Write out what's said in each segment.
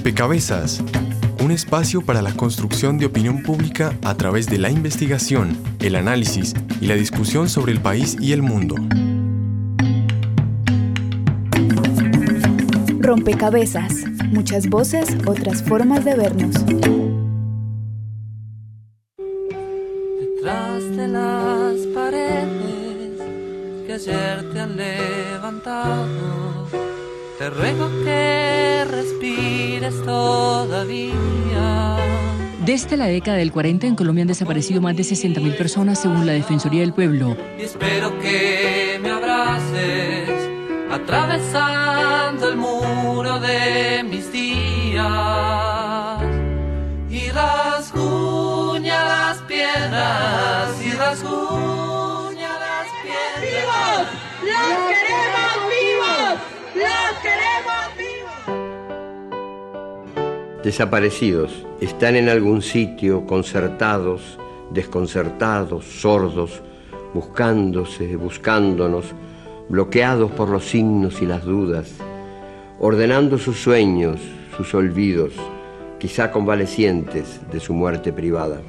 Rompecabezas, un espacio para la construcción de opinión pública a través de la investigación, el análisis y la discusión sobre el país y el mundo. Rompecabezas, muchas voces, otras formas de vernos. Detrás de las paredes que ayer te han levantado, te ruego que respires todavía. Desde la década del 40 en Colombia han desaparecido más de 60.000 personas según la Defensoría del Pueblo. Y espero que me abraces atravesando el muro de mis días y rasguña las piedras y rasguña las piedras. ¡Vivos! ¡Los queremos vivos! ¡Los Desaparecidos, están en algún sitio, concertados, desconcertados, sordos, buscándose, buscándonos, bloqueados por los signos y las dudas, ordenando sus sueños, sus olvidos, quizá convalecientes de su muerte privada.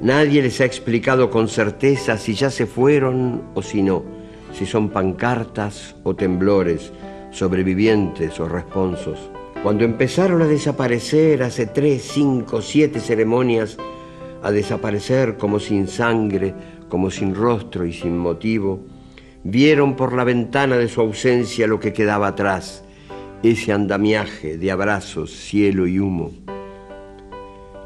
Nadie les ha explicado con certeza si ya se fueron o si no, si son pancartas o temblores, sobrevivientes o responsos. Cuando empezaron a desaparecer hace tres, cinco, siete ceremonias, a desaparecer como sin sangre, como sin rostro y sin motivo, vieron por la ventana de su ausencia lo que quedaba atrás, ese andamiaje de abrazos, cielo y humo.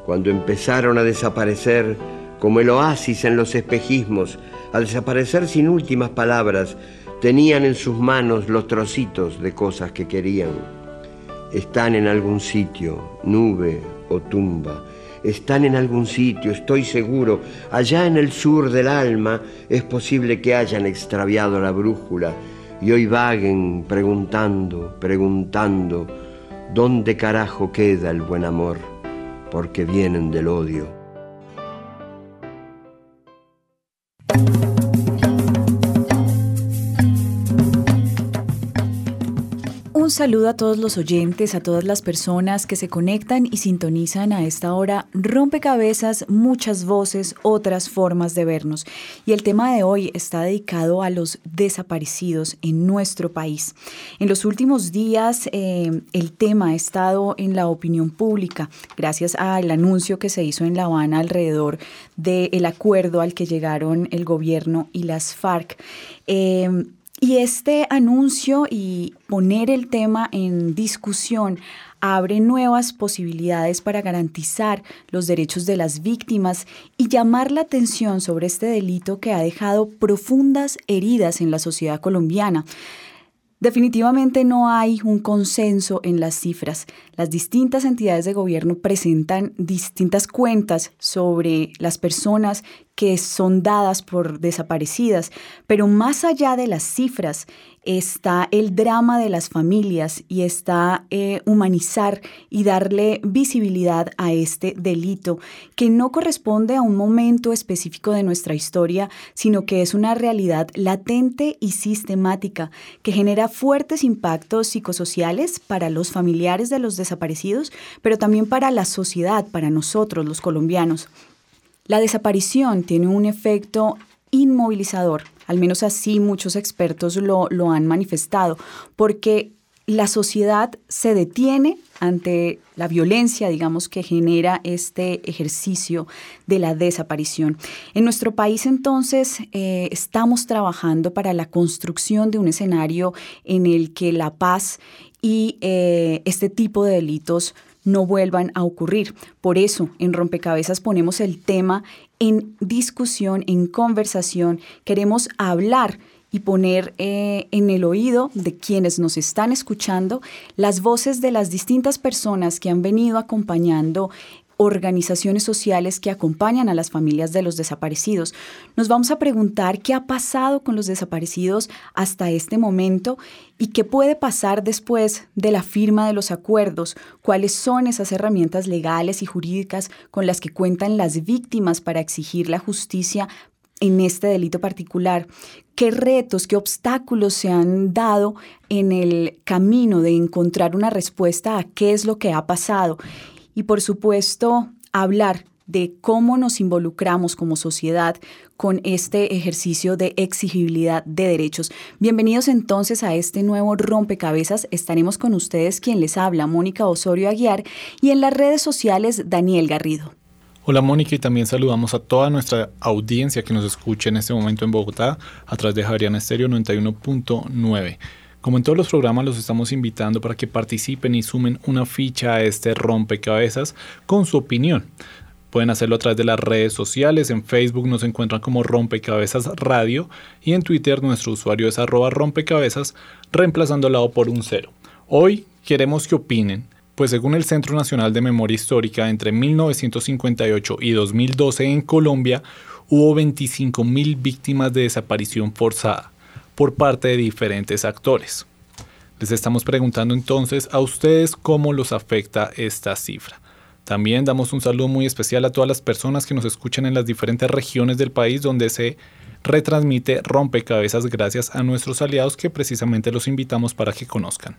Cuando empezaron a desaparecer como el oasis en los espejismos, a desaparecer sin últimas palabras, tenían en sus manos los trocitos de cosas que querían. Están en algún sitio, nube o tumba, están en algún sitio, estoy seguro. Allá en el sur del alma es posible que hayan extraviado la brújula y hoy vaguen preguntando, preguntando, ¿dónde carajo queda el buen amor? Porque vienen del odio. Saludo a todos los oyentes, a todas las personas que se conectan y sintonizan a esta hora. Rompecabezas, muchas voces, otras formas de vernos. Y el tema de hoy está dedicado a los desaparecidos en nuestro país. En los últimos días eh, el tema ha estado en la opinión pública gracias al anuncio que se hizo en La Habana alrededor del acuerdo al que llegaron el gobierno y las FARC. Eh, y este anuncio y poner el tema en discusión abre nuevas posibilidades para garantizar los derechos de las víctimas y llamar la atención sobre este delito que ha dejado profundas heridas en la sociedad colombiana. Definitivamente no hay un consenso en las cifras. Las distintas entidades de gobierno presentan distintas cuentas sobre las personas que son dadas por desaparecidas, pero más allá de las cifras está el drama de las familias y está eh, humanizar y darle visibilidad a este delito que no corresponde a un momento específico de nuestra historia, sino que es una realidad latente y sistemática que genera fuertes impactos psicosociales para los familiares de los desaparecidos, pero también para la sociedad, para nosotros los colombianos. La desaparición tiene un efecto inmovilizador, al menos así muchos expertos lo, lo han manifestado, porque la sociedad se detiene ante la violencia, digamos, que genera este ejercicio de la desaparición. En nuestro país, entonces, eh, estamos trabajando para la construcción de un escenario en el que la paz y eh, este tipo de delitos no vuelvan a ocurrir. Por eso, en Rompecabezas ponemos el tema en discusión, en conversación. Queremos hablar y poner eh, en el oído de quienes nos están escuchando las voces de las distintas personas que han venido acompañando organizaciones sociales que acompañan a las familias de los desaparecidos. Nos vamos a preguntar qué ha pasado con los desaparecidos hasta este momento y qué puede pasar después de la firma de los acuerdos, cuáles son esas herramientas legales y jurídicas con las que cuentan las víctimas para exigir la justicia en este delito particular. ¿Qué retos, qué obstáculos se han dado en el camino de encontrar una respuesta a qué es lo que ha pasado? Y por supuesto, hablar de cómo nos involucramos como sociedad con este ejercicio de exigibilidad de derechos. Bienvenidos entonces a este nuevo rompecabezas. Estaremos con ustedes quien les habla, Mónica Osorio Aguiar, y en las redes sociales, Daniel Garrido. Hola Mónica y también saludamos a toda nuestra audiencia que nos escucha en este momento en Bogotá a través de Javeriana Estéreo 91.9. Como en todos los programas los estamos invitando para que participen y sumen una ficha a este rompecabezas con su opinión. Pueden hacerlo a través de las redes sociales. En Facebook nos encuentran como Rompecabezas Radio y en Twitter nuestro usuario es arroba rompecabezas, reemplazando la O por un cero. Hoy queremos que opinen, pues según el Centro Nacional de Memoria Histórica, entre 1958 y 2012 en Colombia hubo 25.000 víctimas de desaparición forzada por parte de diferentes actores. Les estamos preguntando entonces a ustedes cómo los afecta esta cifra. También damos un saludo muy especial a todas las personas que nos escuchan en las diferentes regiones del país donde se retransmite Rompecabezas gracias a nuestros aliados que precisamente los invitamos para que conozcan.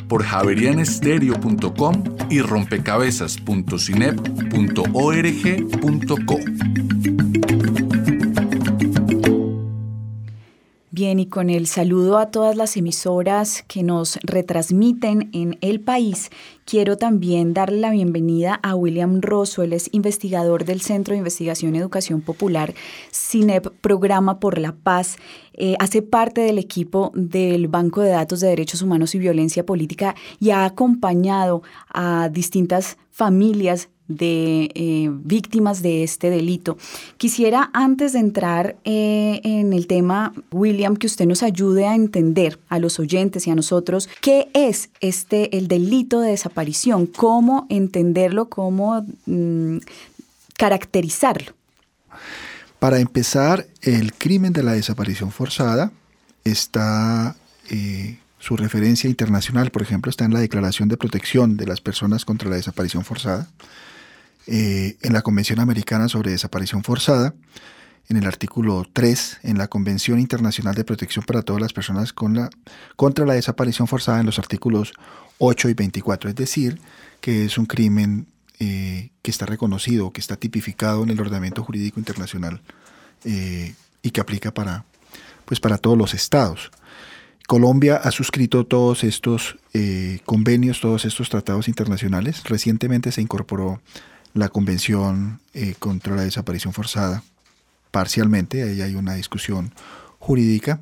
por javerianestereo.com y rompecabezas.cinep.org.co. Y con el saludo a todas las emisoras que nos retransmiten en el país, quiero también darle la bienvenida a William Rosso, él es investigador del Centro de Investigación y Educación Popular, CINEP, Programa por la Paz. Eh, hace parte del equipo del Banco de Datos de Derechos Humanos y Violencia Política y ha acompañado a distintas familias de eh, víctimas de este delito. Quisiera, antes de entrar eh, en el tema, William, que usted nos ayude a entender a los oyentes y a nosotros qué es este el delito de desaparición, cómo entenderlo, cómo mm, caracterizarlo. Para empezar, el crimen de la desaparición forzada está eh, su referencia internacional, por ejemplo, está en la Declaración de Protección de las Personas contra la Desaparición Forzada. Eh, en la Convención Americana sobre Desaparición Forzada, en el artículo 3, en la Convención Internacional de Protección para todas las personas contra la desaparición forzada, en los artículos 8 y 24, es decir, que es un crimen eh, que está reconocido, que está tipificado en el ordenamiento jurídico internacional eh, y que aplica para, pues para todos los estados. Colombia ha suscrito todos estos convenios, todos estos tratados internacionales. Recientemente se incorporó la Convención eh, contra la Desaparición Forzada, parcialmente, ahí hay una discusión jurídica.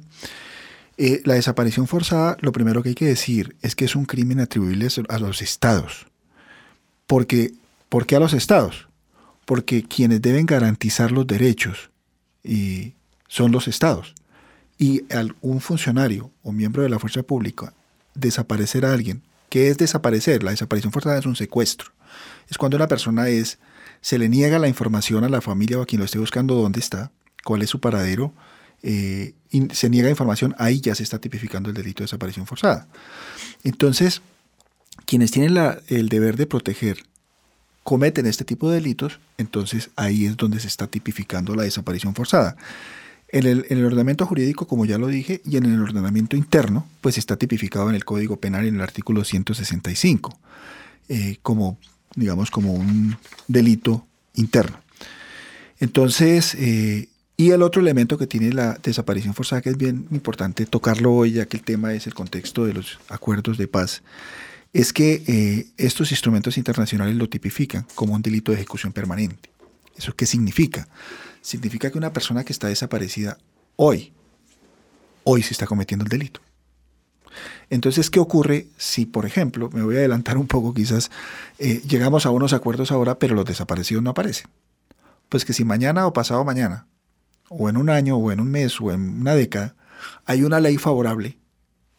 Eh, la desaparición forzada, lo primero que hay que decir es que es un crimen atribuible a los estados. Porque, ¿Por qué a los estados? Porque quienes deben garantizar los derechos y son los estados. Y un funcionario o miembro de la fuerza pública desaparecer a alguien, ¿qué es desaparecer? La desaparición forzada es un secuestro es cuando una persona es, se le niega la información a la familia o a quien lo esté buscando dónde está, cuál es su paradero, eh, y se niega información, ahí ya se está tipificando el delito de desaparición forzada. Entonces, quienes tienen el deber de proteger cometen este tipo de delitos, entonces ahí es donde se está tipificando la desaparición forzada. En el, en el, ordenamiento jurídico, como ya lo dije, y en el ordenamiento interno, pues está tipificado en el Código Penal en el artículo 165, eh, como digamos, como un delito interno. Entonces, eh, y el otro elemento que tiene la desaparición forzada, que es bien importante tocarlo hoy, ya que el tema es el contexto de los acuerdos de paz, es que eh, estos instrumentos internacionales lo tipifican como un delito de ejecución permanente. ¿Eso qué significa? Significa que una persona que está desaparecida hoy, hoy se está cometiendo el delito. Entonces, ¿qué ocurre si, por ejemplo, me voy a adelantar un poco quizás, eh, llegamos a unos acuerdos ahora, pero los desaparecidos no aparecen? pues que si mañana o pasado mañana, o en un año, o en un mes, o en una década, hay una ley favorable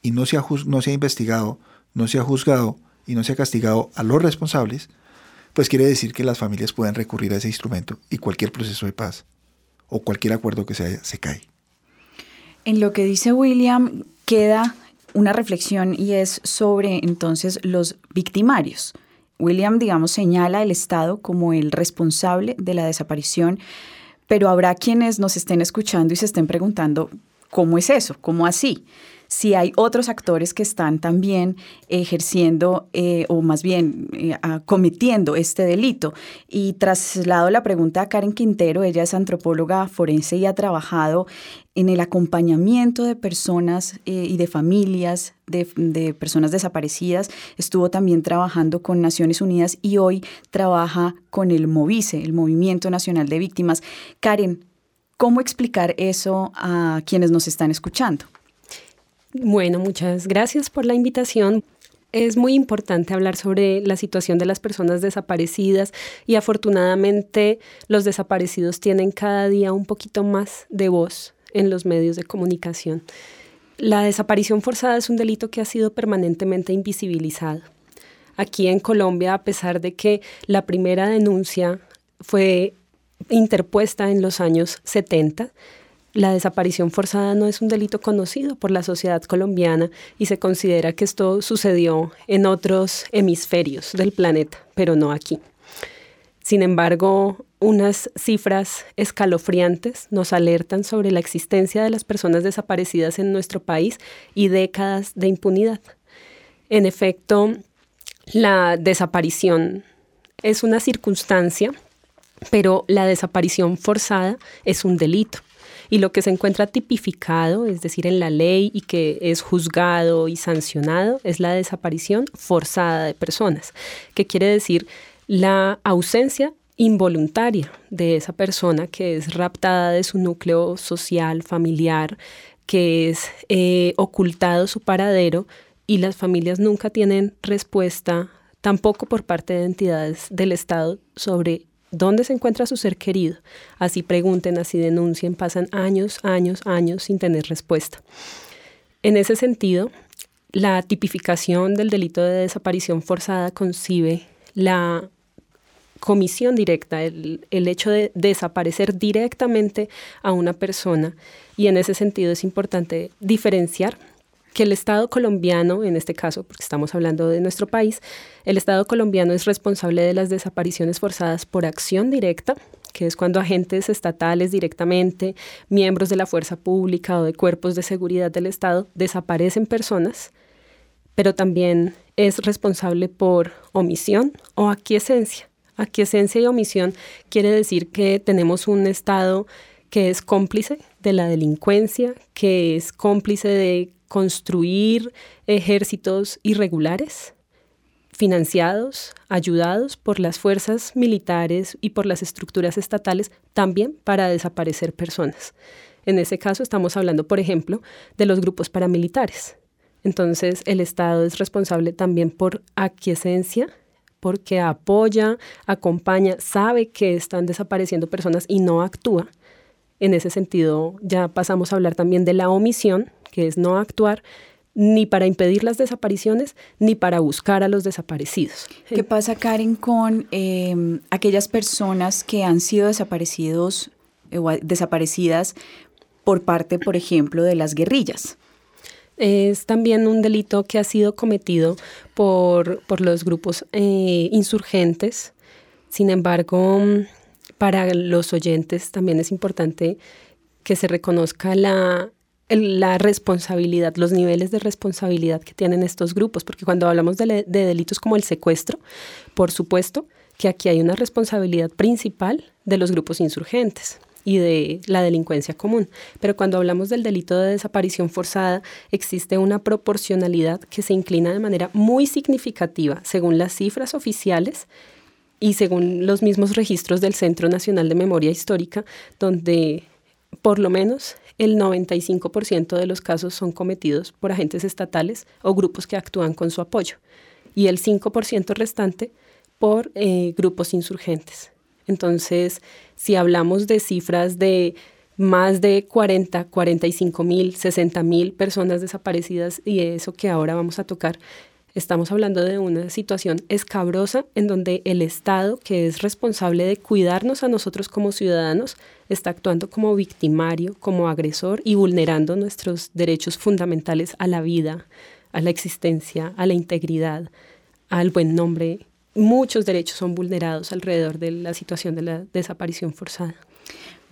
y no se ha, no se ha investigado, no se ha juzgado y no se ha castigado a los responsables, pues quiere decir que las familias pueden recurrir a ese instrumento y cualquier proceso de paz o cualquier acuerdo que se, se cae. En lo que dice William queda una reflexión y es sobre entonces los victimarios. William, digamos, señala el Estado como el responsable de la desaparición, pero habrá quienes nos estén escuchando y se estén preguntando, ¿cómo es eso? ¿Cómo así? Si hay otros actores que están también ejerciendo eh, o más bien eh, cometiendo este delito. Y traslado la pregunta a Karen Quintero, ella es antropóloga forense y ha trabajado en el acompañamiento de personas eh, y de familias de, de, personas desaparecidas. Estuvo también trabajando con Naciones Unidas y hoy trabaja con el MOVICE, el Movimiento Nacional de Víctimas. Karen, ¿cómo explicar eso a quienes nos están escuchando? Bueno, muchas gracias por la invitación. Es muy importante hablar sobre la situación de las personas desaparecidas y afortunadamente los desaparecidos tienen cada día un poquito más de voz en los medios de comunicación. La desaparición forzada es un delito que ha sido permanentemente invisibilizado. Aquí en Colombia, a pesar de que la primera denuncia fue interpuesta en los años 70, la desaparición forzada no es un delito conocido por la sociedad colombiana y se considera que esto sucedió en otros hemisferios del planeta, pero no aquí. Sin embargo, unas cifras escalofriantes nos alertan sobre la existencia de las personas desaparecidas en nuestro país y décadas de impunidad. En efecto, la desaparición es una circunstancia, pero la desaparición forzada es un delito y lo que se encuentra tipificado, es decir, en la ley y que es juzgado y sancionado, es la desaparición forzada de personas, que quiere decir la ausencia involuntaria de esa persona que es raptada de su núcleo social, familiar, que es eh, ocultado su paradero y las familias nunca tienen respuesta tampoco por parte de entidades del Estado sobre ¿Dónde se encuentra su ser querido? Así pregunten, así denuncien, pasan años, años, años sin tener respuesta. En ese sentido, la tipificación del delito de desaparición forzada concibe la comisión directa, el, el, hecho de desaparecer directamente a una persona. Y en ese sentido es importante diferenciar que el Estado colombiano, en este caso, porque estamos hablando de nuestro país, el Estado colombiano es responsable de las desapariciones forzadas por acción directa, que es cuando agentes estatales directamente, miembros de la fuerza pública o de cuerpos de seguridad del Estado desaparecen personas, pero también es responsable por omisión o aquiescencia. Aquiescencia y omisión quiere decir que tenemos un Estado que es cómplice de la delincuencia, que es cómplice de construir ejércitos irregulares, financiados, ayudados por las fuerzas militares y por las estructuras estatales, también para desaparecer personas. En ese caso estamos hablando, por ejemplo, de los grupos paramilitares. Entonces, el Estado es responsable también por aquiescencia, porque apoya, acompaña, sabe que están desapareciendo personas y no actúa. En ese sentido, ya pasamos a hablar también de la omisión, que es no actuar ni para impedir las desapariciones ni para buscar a los desaparecidos. ¿Qué pasa, Karen, con em, aquellas personas que han sido desaparecidos eh, o desaparecidas por parte, por ejemplo, de las guerrillas? Es también un delito que ha sido cometido por, por los grupos eh, insurgentes. Sin embargo, para los oyentes también es importante que se reconozca la, la responsabilidad, los niveles de responsabilidad que tienen estos grupos, porque cuando hablamos de, delitos como el secuestro, por supuesto que aquí hay una responsabilidad principal de los grupos insurgentes y de la delincuencia común. Pero cuando hablamos del delito de desaparición forzada, existe una proporcionalidad que se inclina de manera muy significativa según las cifras oficiales y según los mismos registros del Centro Nacional de Memoria Histórica, donde por lo menos el 95% de los casos son cometidos por agentes estatales o grupos que actúan con su apoyo y el 5% restante por eh, grupos insurgentes. Entonces, si hablamos de cifras de más de 40, 45 mil, 60 mil personas desaparecidas y eso que ahora vamos a tocar, estamos hablando de una situación escabrosa en donde el Estado, que es responsable de cuidarnos a nosotros como ciudadanos, está actuando como victimario, como agresor y vulnerando nuestros derechos fundamentales a la vida, a la existencia, a la integridad, al buen nombre. Muchos derechos son vulnerados alrededor de la situación de la desaparición forzada.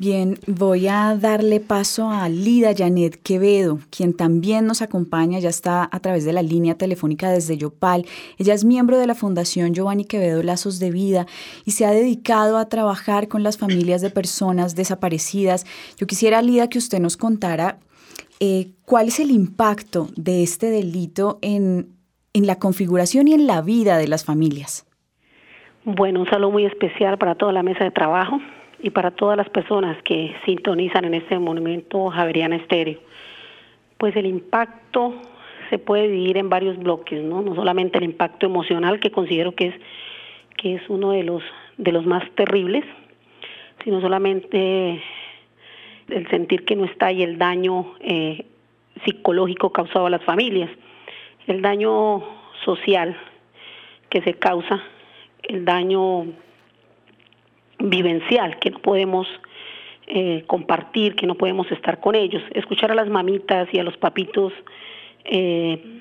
Bien, voy a darle paso a Lida Janet Quevedo, quien también nos acompaña, ya está a través de la línea telefónica desde Yopal. Ella es miembro de la Fundación Giovanni Quevedo Lazos de Vida y se ha dedicado a trabajar con las familias de personas desaparecidas. Yo quisiera, Lida, que usted nos contara eh, cuál es el impacto de este delito en, en la configuración y en la vida de las familias. Bueno, un saludo muy especial para toda la mesa de trabajo y para todas las personas que sintonizan en este momento Javeriana Estéreo. Pues el impacto se puede dividir en varios bloques, ¿no? No solamente el impacto emocional que considero que es que es uno de los de los más terribles, sino solamente el sentir que no está ahí el daño eh, psicológico causado a las familias, el daño social que se causa, el daño vivencial, que no podemos eh, compartir, que no podemos estar con ellos. Escuchar a las mamitas y a los papitos eh,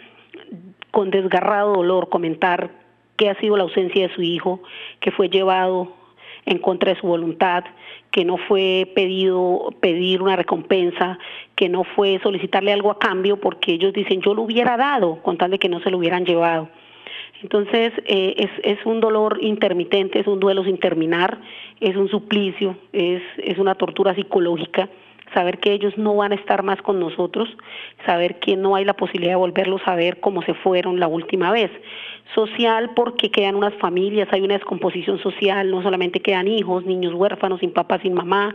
con desgarrado dolor comentar qué ha sido la ausencia de su hijo, que fue llevado en contra de su voluntad, que no fue pedido pedir una recompensa, que no fue solicitarle algo a cambio porque ellos dicen yo lo hubiera dado con tal de que no se lo hubieran llevado. Entonces eh, es, es, un dolor intermitente, es un duelo sin terminar, es un suplicio, es, es una tortura psicológica saber que ellos no van a estar más con nosotros, saber que no hay la posibilidad de volverlos a ver como se fueron la última vez. Social porque quedan unas familias, hay una descomposición social, no solamente quedan hijos, niños huérfanos, sin papá, sin mamá,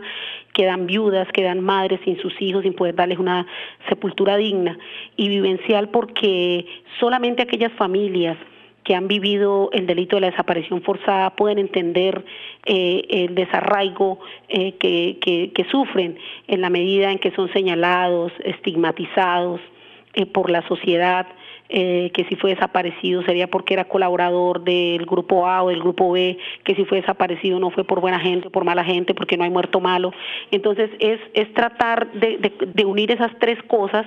quedan viudas, quedan madres sin sus hijos, sin poder darles una sepultura digna. Y vivencial porque solamente aquellas familias que han vivido el delito de la desaparición forzada pueden entender eh, el desarraigo eh, que, que, sufren en la medida en que son señalados, estigmatizados eh, por la sociedad, que si fue desaparecido sería porque era colaborador del grupo A o del grupo B, que si fue desaparecido no fue por buena gente por mala gente, porque no hay muerto malo. Entonces es, es tratar de, de unir esas tres cosas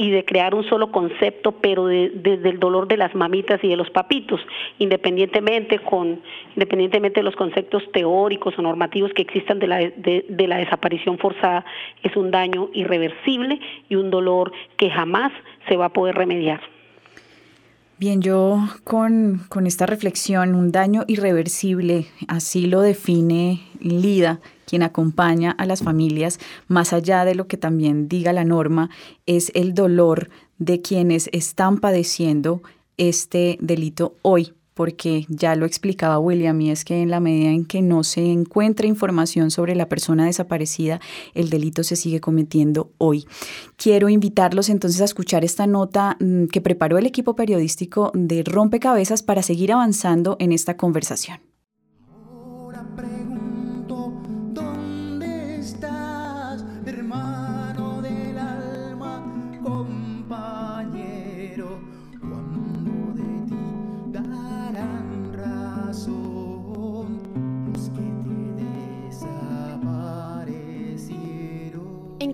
y de crear un solo concepto, pero desde el dolor de las mamitas y de los papitos, independientemente con independientemente de los conceptos teóricos o normativos que existan de la, de la desaparición forzada, es un daño irreversible y un dolor que jamás se va a poder remediar. Bien, yo con, con, esta reflexión, un daño irreversible, así lo define Lida, quien acompaña a las familias, más allá de lo que también diga la norma, es el dolor de quienes están padeciendo este delito hoy porque ya lo explicaba William, y es que en la medida en que no se encuentra información sobre la persona desaparecida, el delito se sigue cometiendo hoy. Quiero invitarlos entonces a escuchar esta nota mm, que preparó el equipo periodístico de Rompecabezas para seguir avanzando en esta conversación.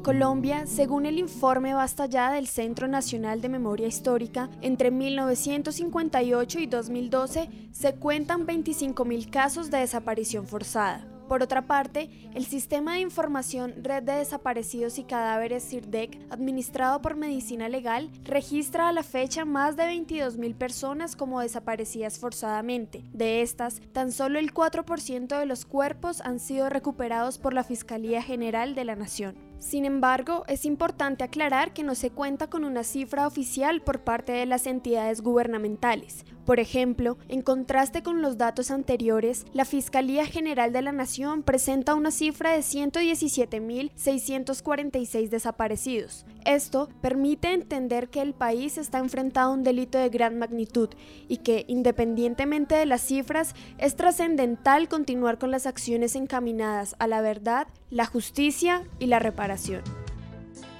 Colombia, según el informe Basta Ya del Centro Nacional de Memoria Histórica, entre 1958 y 2012 se cuentan 25.000 casos de desaparición forzada. Por otra parte, el Sistema de Información Red de Desaparecidos y Cadáveres CIRDEC, administrado por Medicina Legal, registra a la fecha más de 22.000 personas como desaparecidas forzadamente. De estas, tan solo el 4% de los cuerpos han sido recuperados por la Fiscalía General de la Nación. Sin embargo, es importante aclarar que no se cuenta con una cifra oficial por parte de las entidades gubernamentales. Por ejemplo, en contraste con los datos anteriores, la Fiscalía General de la Nación presenta una cifra de 117.646 desaparecidos. Esto permite entender que el país está enfrentado a un delito de gran magnitud y que, independientemente de las cifras, es trascendental continuar con las acciones encaminadas a la verdad, la justicia y la reparación.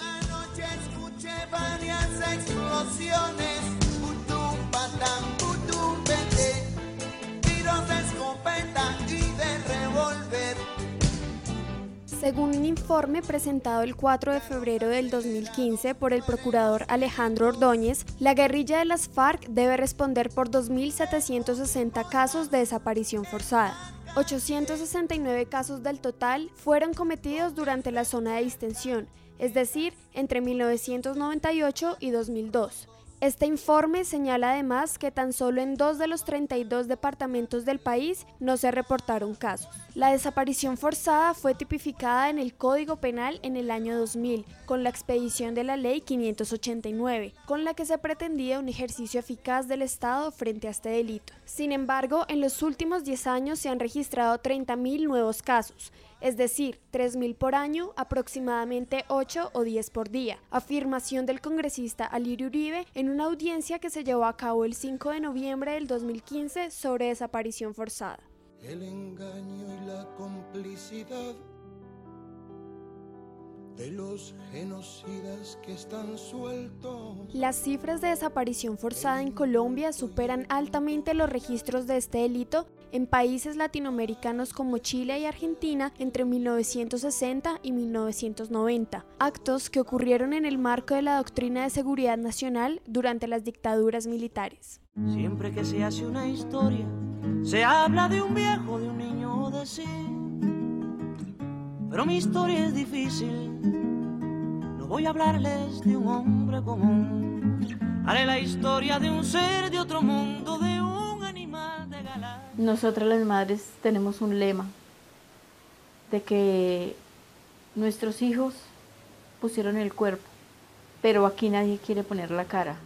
Anoche escuché varias explosiones, putum, patam, putum, pete, tiros de escopeta y de revólver. Según un informe presentado el 4 de febrero del 2015 por el procurador Alejandro Ordóñez, la guerrilla de las FARC debe responder por 2.760 casos de desaparición forzada. 869 casos del total fueron cometidos durante la zona de distensión, es decir, entre 1998 y 2002. Este informe señala además que tan solo en dos de los 32 departamentos del país no se reportaron casos. La desaparición forzada fue tipificada en el Código Penal en el año 2000, con la expedición de la Ley 589, con la que se pretendía un ejercicio eficaz del Estado frente a este delito. Sin embargo, en los últimos 10 años se han registrado 30.000 nuevos casos, es decir, 3.000 por año, aproximadamente 8 o 10 por día. Afirmación del congresista Alirio Uribe en una audiencia que se llevó a cabo el 5 de noviembre del 2015 sobre desaparición forzada. El engaño y la complicidad de los genocidas que están sueltos. Las cifras de desaparición forzada en Colombia superan altamente los registros de este delito en países latinoamericanos como Chile y Argentina entre 1960 y 1990, actos que ocurrieron en el marco de la doctrina de seguridad nacional durante las dictaduras militares. Siempre que se hace una historia, se habla de un viejo, de un niño, de sí. Pero mi historia es difícil, no voy a hablarles de un hombre común. Haré la historia de un ser de otro mundo, de un animal de galaxia. Nosotras las madres tenemos un lema de que nuestros hijos pusieron el cuerpo, pero aquí nadie quiere poner la cara.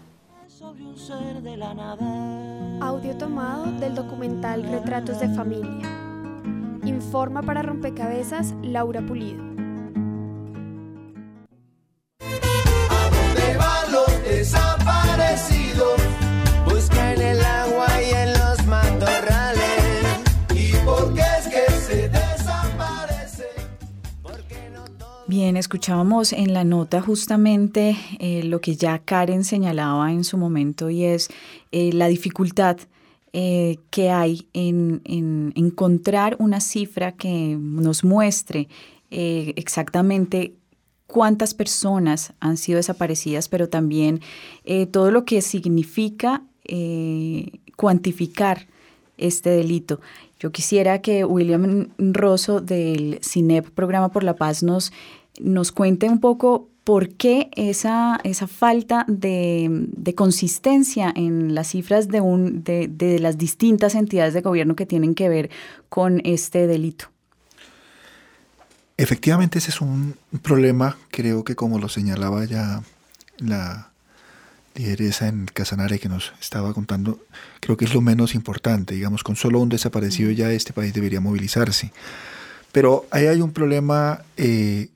Sobre un ser de la nada. Audio tomado del documental Retratos de Familia. Informa para Rompecabezas Laura Pulido. Bien, escuchábamos en la nota justamente eh, lo que ya Karen señalaba en su momento y es eh, la dificultad eh, que hay en, en, encontrar una cifra que nos muestre eh, exactamente cuántas personas han sido desaparecidas, pero también eh, todo lo que significa cuantificar este delito. Yo quisiera que William Rosso del CINEP, Programa por la Paz, nos, nos cuente un poco por qué esa, esa falta de, de, consistencia en las cifras de, un, de, de las distintas entidades de gobierno que tienen que ver con este delito. Efectivamente, ese es un problema, creo que como lo señalaba ya la lideresa en Casanare que nos estaba contando, creo que es lo menos importante. Digamos, con solo un desaparecido ya este país debería movilizarse. Pero ahí hay un problema eh,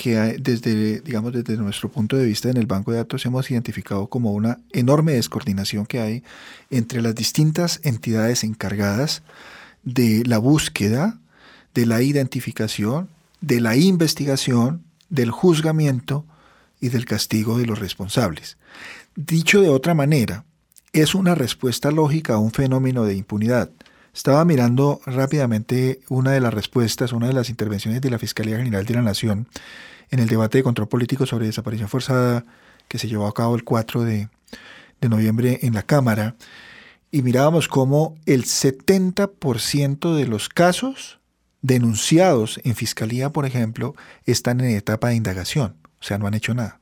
que desde, digamos, desde nuestro punto de vista en el banco de datos hemos identificado como una enorme descoordinación que hay entre las distintas entidades encargadas de la búsqueda, de la identificación, de la investigación, del juzgamiento y del castigo de los responsables. Dicho de otra manera, es una respuesta lógica a un fenómeno de impunidad. Estaba mirando rápidamente una de las respuestas, una de las intervenciones de la Fiscalía General de la Nación en el debate de control político sobre desaparición forzada que se llevó a cabo el 4 de, noviembre en la Cámara, y mirábamos cómo el 70% de los casos denunciados en Fiscalía, por ejemplo, están en etapa de indagación, o sea, no han hecho nada.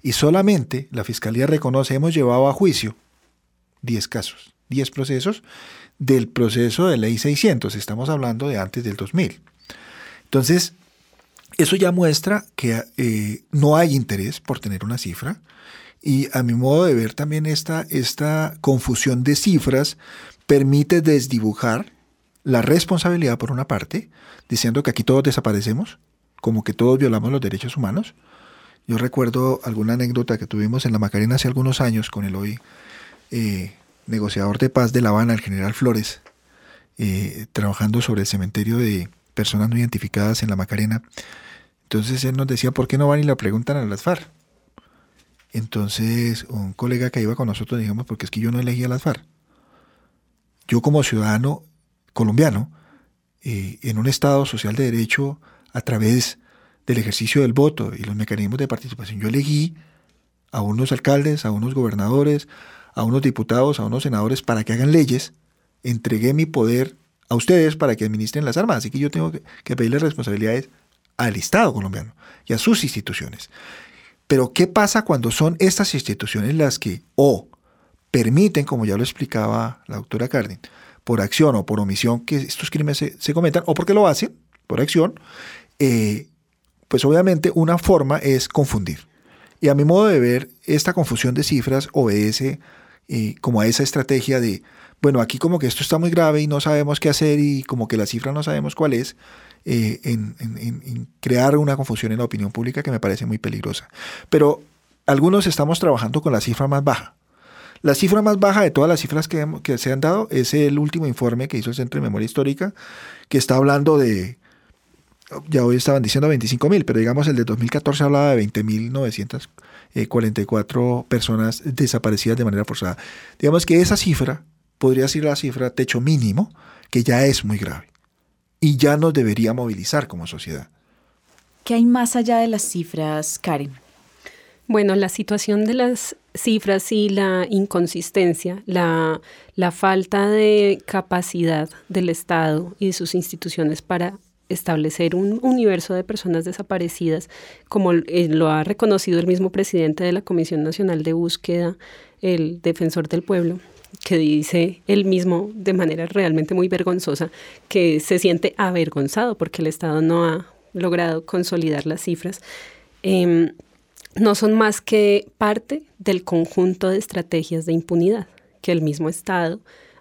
Y solamente la Fiscalía reconoce, hemos llevado a juicio 10 casos, 10 procesos del proceso de ley 600, estamos hablando de antes del 2000. Entonces, Eso ya muestra que eh, no hay interés por tener una cifra. Y a mi modo de ver también esta, esta confusión de cifras permite desdibujar la responsabilidad por una parte, diciendo que aquí todos desaparecemos, como que todos violamos los derechos humanos. Yo recuerdo alguna anécdota que tuvimos en la Macarena hace algunos años con el hoy eh, negociador de paz de La Habana, el general Flores, eh, trabajando sobre el cementerio de personas no identificadas en la Macarena. Entonces él nos decía, ¿por qué no van y le preguntan a las FARC? Entonces un colega que iba con nosotros dijimos, porque es que yo no elegí a las FARC. Yo como ciudadano colombiano, eh, en un Estado social de derecho, a través del ejercicio del voto y los mecanismos de participación, yo elegí a unos alcaldes, a unos gobernadores, a unos diputados, a unos senadores para que hagan leyes, entregué mi poder a ustedes para que administren las armas. Así que yo tengo que, pedirle responsabilidades al Estado colombiano y a sus instituciones. Pero ¿qué pasa cuando son estas instituciones las que o permiten, como ya lo explicaba la doctora Cardin, por acción o por omisión que estos crímenes se, cometan, o porque lo hacen por acción, eh, pues obviamente una forma es confundir. Y a mi modo de ver, esta confusión de cifras obedece eh, como a esa estrategia de, bueno, aquí como que esto está muy grave y no sabemos qué hacer y como que la cifra no sabemos cuál es, eh, en, crear una confusión en la opinión pública que me parece muy peligrosa. Pero algunos estamos trabajando con la cifra más baja. La cifra más baja de todas las cifras que, que se han dado es el último informe que hizo el Centro de Memoria Histórica, que está hablando de, ya hoy estaban diciendo 25 mil, pero digamos el de 2014 hablaba de 20.944 personas desaparecidas de manera forzada. Digamos que esa cifra podría ser la cifra techo mínimo, que ya es muy grave y ya nos debería movilizar como sociedad. ¿Qué hay más allá de las cifras, Karen? Bueno, la situación de las cifras y la inconsistencia, la, la falta de capacidad del Estado y de sus instituciones para establecer un universo de personas desaparecidas, como eh, lo ha reconocido el mismo presidente de la Comisión Nacional de Búsqueda, el defensor del pueblo, que dice él mismo de manera realmente muy vergonzosa que se siente avergonzado porque el Estado no ha logrado consolidar las cifras, em, no son más que parte del conjunto de estrategias de impunidad que el mismo Estado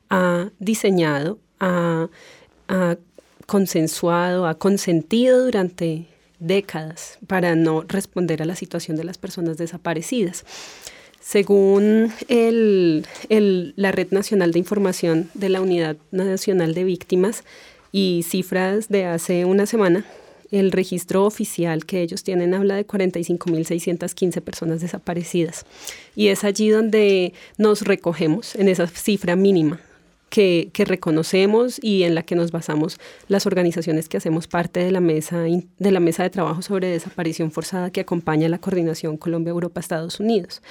ha diseñado, ha, ha consensuado, ha consentido durante décadas para no responder a la situación de las personas desaparecidas. Según la Red Nacional de Información de la Unidad Nacional de Víctimas y cifras de hace una semana, el registro oficial que ellos tienen habla de 45.615 personas desaparecidas. Y es allí donde nos recogemos en esa cifra mínima que, reconocemos y en la que nos basamos las organizaciones que hacemos parte de la, mesa, de la mesa de trabajo sobre desaparición forzada que acompaña la coordinación Colombia-Europa-Estados Unidos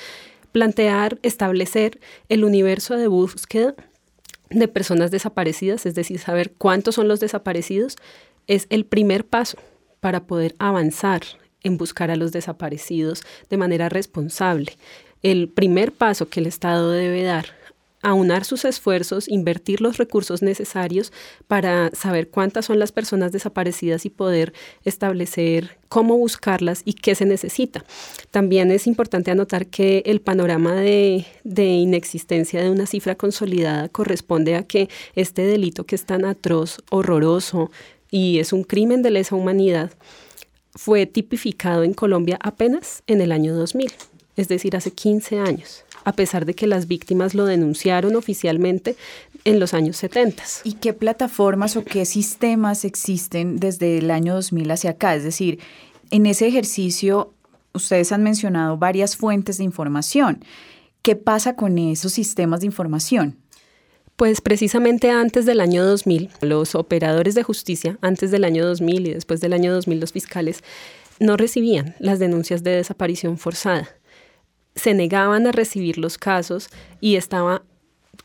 plantear, establecer el universo de búsqueda de personas desaparecidas, es decir, saber cuántos son los desaparecidos, es el primer paso para poder avanzar en buscar a los desaparecidos de manera responsable. El primer paso que el Estado debe dar aunar sus esfuerzos, invertir los recursos necesarios para saber cuántas son las personas desaparecidas y poder establecer cómo buscarlas y qué se necesita. También es importante anotar que el panorama de, inexistencia de una cifra consolidada corresponde a que este delito que es tan atroz, horroroso y es un crimen de lesa humanidad, fue tipificado en Colombia apenas en el año 2000, es decir, hace 15 años a pesar de que las víctimas lo denunciaron oficialmente en los años 70. ¿Y qué plataformas o qué sistemas existen desde el año 2000 hacia acá? Es decir, en ese ejercicio ustedes han mencionado varias fuentes de información. ¿Qué pasa con esos sistemas de información? Pues precisamente antes del año 2000, los operadores de justicia, antes del año 2000 y después del año 2000 los fiscales, no recibían las denuncias de desaparición forzada se negaban a recibir los casos y estaba,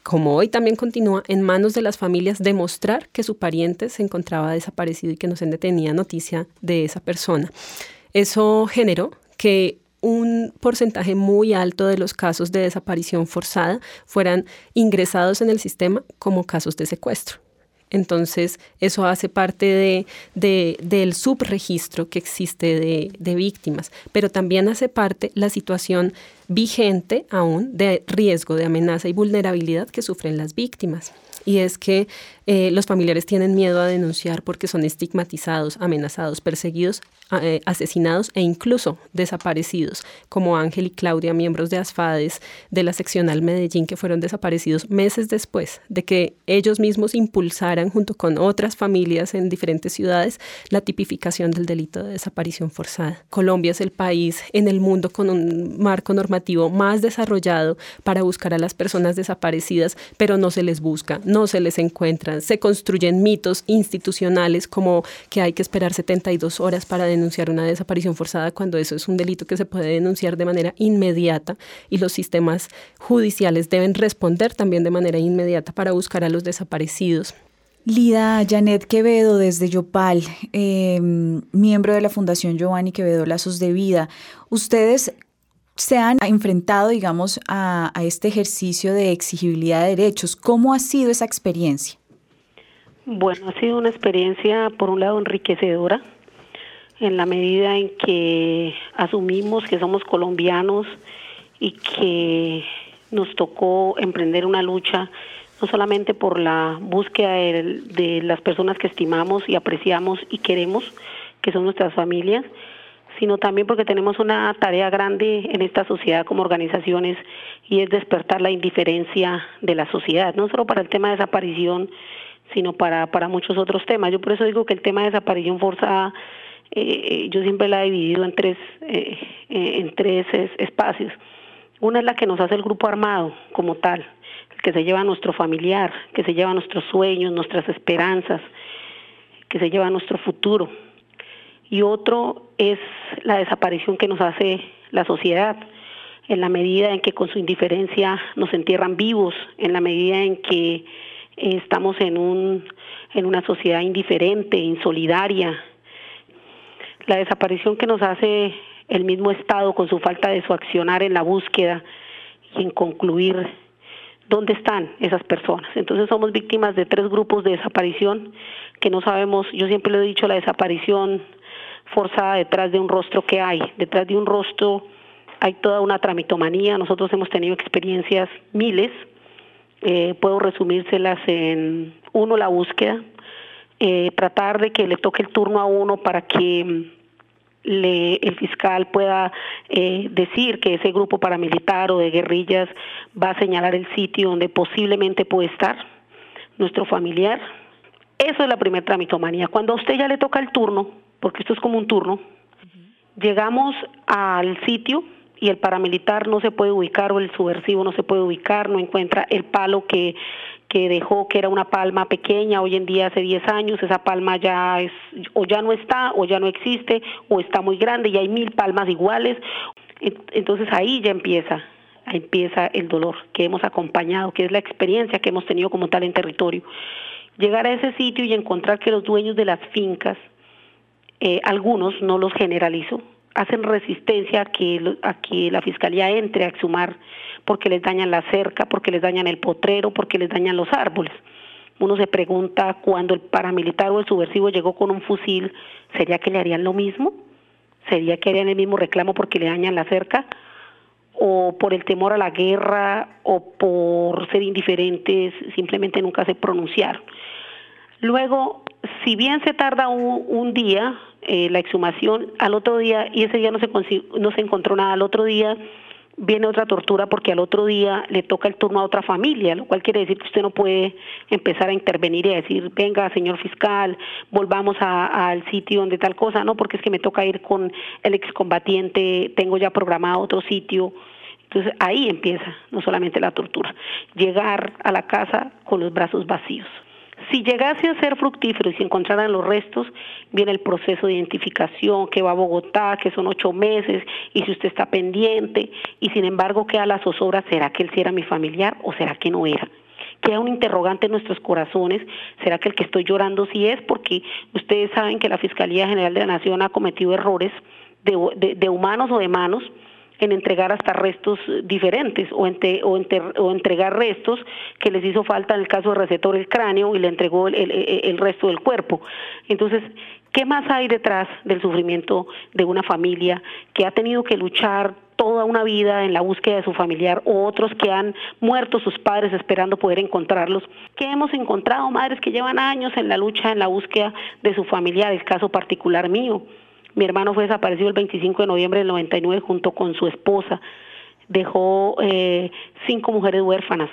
como hoy también continúa, en manos de las familias demostrar que su pariente se encontraba desaparecido y que no se tenía noticia de esa persona. Eso generó que un porcentaje muy alto de los casos de desaparición forzada fueran ingresados en el sistema como casos de secuestro. Entonces, eso hace parte de, de- del subregistro que existe de víctimas, pero también hace parte la situación vigente aún de riesgo, de amenaza y vulnerabilidad que sufren las víctimas. Y es que eh, los familiares tienen miedo a denunciar porque son estigmatizados, amenazados, perseguidos, eh, asesinados e incluso desaparecidos, como Ángel y Claudia, miembros de ASFADES de la seccional Medellín, que fueron desaparecidos meses después de que ellos mismos impulsaran, junto con otras familias en diferentes ciudades, la tipificación del delito de desaparición forzada. Colombia es el país en el mundo con un marco normativo más desarrollado para buscar a las personas desaparecidas, pero no se les busca, no se les encuentra. Se construyen mitos institucionales como que hay que esperar 72 horas para denunciar una desaparición forzada cuando eso es un delito que se puede denunciar de manera inmediata y los sistemas judiciales deben responder también de manera inmediata para buscar a los desaparecidos. Lida Janet Quevedo desde Yopal, eh, miembro de la Fundación Giovanni Quevedo Lazos de Vida. Ustedes se han enfrentado, digamos, a, a este ejercicio de exigibilidad de derechos. ¿Cómo ha sido esa experiencia? Bueno, ha sido una experiencia, por un lado, enriquecedora, en la medida en que asumimos que somos colombianos y que nos tocó emprender una lucha no solamente por la búsqueda de, de las personas que estimamos y apreciamos y queremos, que son nuestras familias, sino también porque tenemos una tarea grande en esta sociedad como organizaciones y es despertar la indiferencia de la sociedad, no solo para el tema de desaparición, sino para, para muchos otros temas. Yo por eso digo que el tema de desaparición forzada, eh, yo siempre la he dividido en tres, eh, eh, en tres es- espacios. Una es la que nos hace el grupo armado como tal, que se lleva a nuestro familiar, que se lleva a nuestros sueños, nuestras esperanzas, que se lleva a nuestro futuro. Y otro es la desaparición que nos hace la sociedad, en la medida en que con su indiferencia nos entierran vivos, en la medida en que eh, estamos en, un, en una sociedad indiferente, insolidaria. La desaparición que nos hace el mismo Estado con su falta de su accionar en la búsqueda y en concluir dónde están esas personas. Entonces somos víctimas de tres grupos de desaparición que no sabemos, yo siempre lo he dicho, la desaparición forzada detrás de un rostro que hay, detrás de un rostro hay toda una tramitomanía, nosotros hemos tenido experiencias miles, eh, puedo resumírselas en uno, la búsqueda, eh, tratar de que le toque el turno a uno para que mm, le, el fiscal pueda eh, decir que ese grupo paramilitar o de guerrillas va a señalar el sitio donde posiblemente puede estar nuestro familiar. Eso es la primera tramitomanía. Cuando a usted ya le toca el turno, porque esto es como un turno, llegamos al sitio y el paramilitar no se puede ubicar o el subversivo no se puede ubicar, no encuentra el palo que, que dejó, que era una palma pequeña, hoy en día hace 10 años, esa palma ya es, o ya no está, o ya no existe, o está muy grande y hay mil palmas iguales. En- Entonces ahí ya empieza, ahí empieza el dolor que hemos acompañado, que es la experiencia que hemos tenido como tal en territorio. Llegar a ese sitio y encontrar que los dueños de las fincas, eh, algunos, no los generalizo, hacen resistencia a que, a que la fiscalía entre a exhumar porque les dañan la cerca, porque les dañan el potrero, porque les dañan los árboles. Uno se pregunta cuando el paramilitar o el subversivo llegó con un fusil, ¿sería que le harían lo mismo? ¿Sería que harían el mismo reclamo porque le dañan la cerca? ¿O por el temor a la guerra o por ser indiferentes simplemente nunca se pronunciaron? Luego, si bien se tarda un, un día eh, la exhumación, al otro día, y ese día no se, no se encontró nada, al otro día viene otra tortura porque al otro día le toca el turno a otra familia, lo cual quiere decir que usted no puede empezar a intervenir y a decir, venga, señor fiscal, volvamos al sitio donde tal cosa, no, porque es que me toca ir con el excombatiente, tengo ya programado otro sitio. Entonces ahí empieza no solamente la tortura, llegar a la casa con los brazos vacíos. Si llegase a ser fructífero y se encontraran los restos, viene el proceso de identificación que va a Bogotá, que son ocho meses, y si usted está pendiente, y sin embargo queda la zozobra, ¿será que él sí era mi familiar o será que no era? Queda un interrogante en nuestros corazones, ¿será que el que estoy llorando sí es? Porque ustedes saben que la Fiscalía General de la Nación ha cometido errores de, de- de humanos o de manos en entregar hasta restos diferentes o, o, entregar restos que les hizo falta en el caso de receptor el cráneo y le entregó el, el resto del cuerpo. Entonces, ¿Qué más hay detrás del sufrimiento de una familia que ha tenido que luchar toda una vida en la búsqueda de su familiar o otros que han muerto sus padres esperando poder encontrarlos? ¿Qué hemos encontrado madres que llevan años en la lucha, en la búsqueda de su familiar? El caso particular mío. Mi hermano fue desaparecido el 25 de noviembre del 99 junto con su esposa. Dejó eh, cinco mujeres huérfanas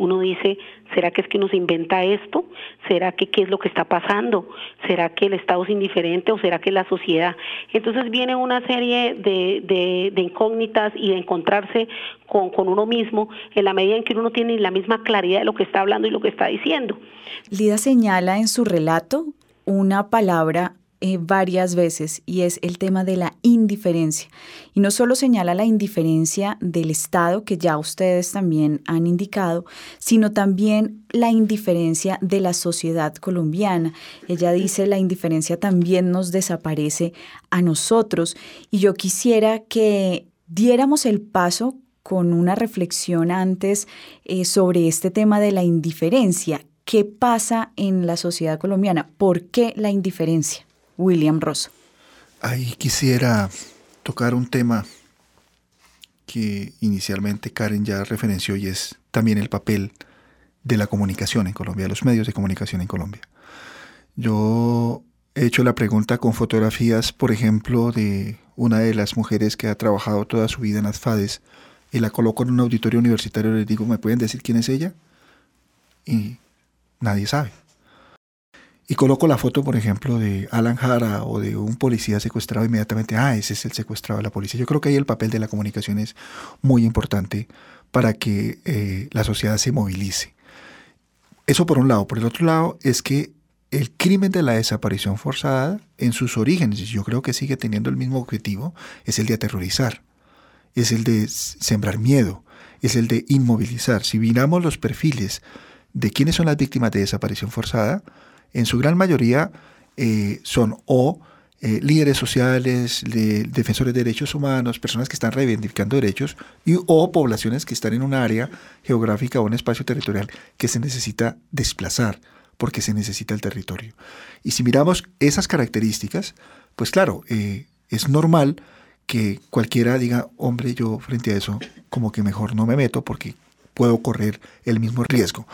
uno dice, ¿será que es que uno se inventa esto? ¿Será que qué es lo que está pasando? ¿Será que el Estado es indiferente o será que la sociedad? Entonces viene una serie de, incógnitas y de encontrarse con, con, uno mismo en la medida en que uno no tiene la misma claridad de lo que está hablando y lo que está diciendo. Lida señala en su relato una palabra eh, varias veces y es el tema de la indiferencia. Y no solo señala la indiferencia del Estado, que ya ustedes también han indicado, sino también la indiferencia de la sociedad colombiana. Ella dice la indiferencia también nos desaparece a nosotros. Y yo quisiera que diéramos el paso con una reflexión antes eh, sobre este tema de la indiferencia. ¿Qué pasa en la sociedad colombiana? ¿Por qué la indiferencia? William Ross. Ahí quisiera tocar un tema que inicialmente Karen ya referenció y es también el papel de la comunicación en Colombia, los medios de comunicación en Colombia. Yo he hecho la pregunta con fotografías, por ejemplo, de una de las mujeres que ha trabajado toda su vida en las FADES y la coloco en un auditorio universitario y les digo, ¿me pueden decir quién es ella? Y nadie sabe y coloco la foto, por ejemplo, de Alan Jara o de un policía secuestrado, inmediatamente, ah, ese es el secuestrado de la policía. Yo creo que ahí el papel de la comunicación es muy importante para que eh, la sociedad se movilice. Eso por un lado. Por el otro lado es que el crimen de la desaparición forzada, en sus orígenes, yo creo que sigue teniendo el mismo objetivo, es el de aterrorizar, es el de sembrar miedo, es el de inmovilizar. Si miramos los perfiles de quiénes son las víctimas de desaparición forzada, en su gran mayoría eh, son o eh, líderes sociales, defensores de derechos humanos, personas que están reivindicando derechos, y, o poblaciones que están en un área geográfica o un espacio territorial que se necesita desplazar porque se necesita el territorio. Y si miramos esas características, pues claro, eh, es normal que cualquiera diga, hombre, yo frente a eso como que mejor no me meto porque puedo correr el mismo riesgo.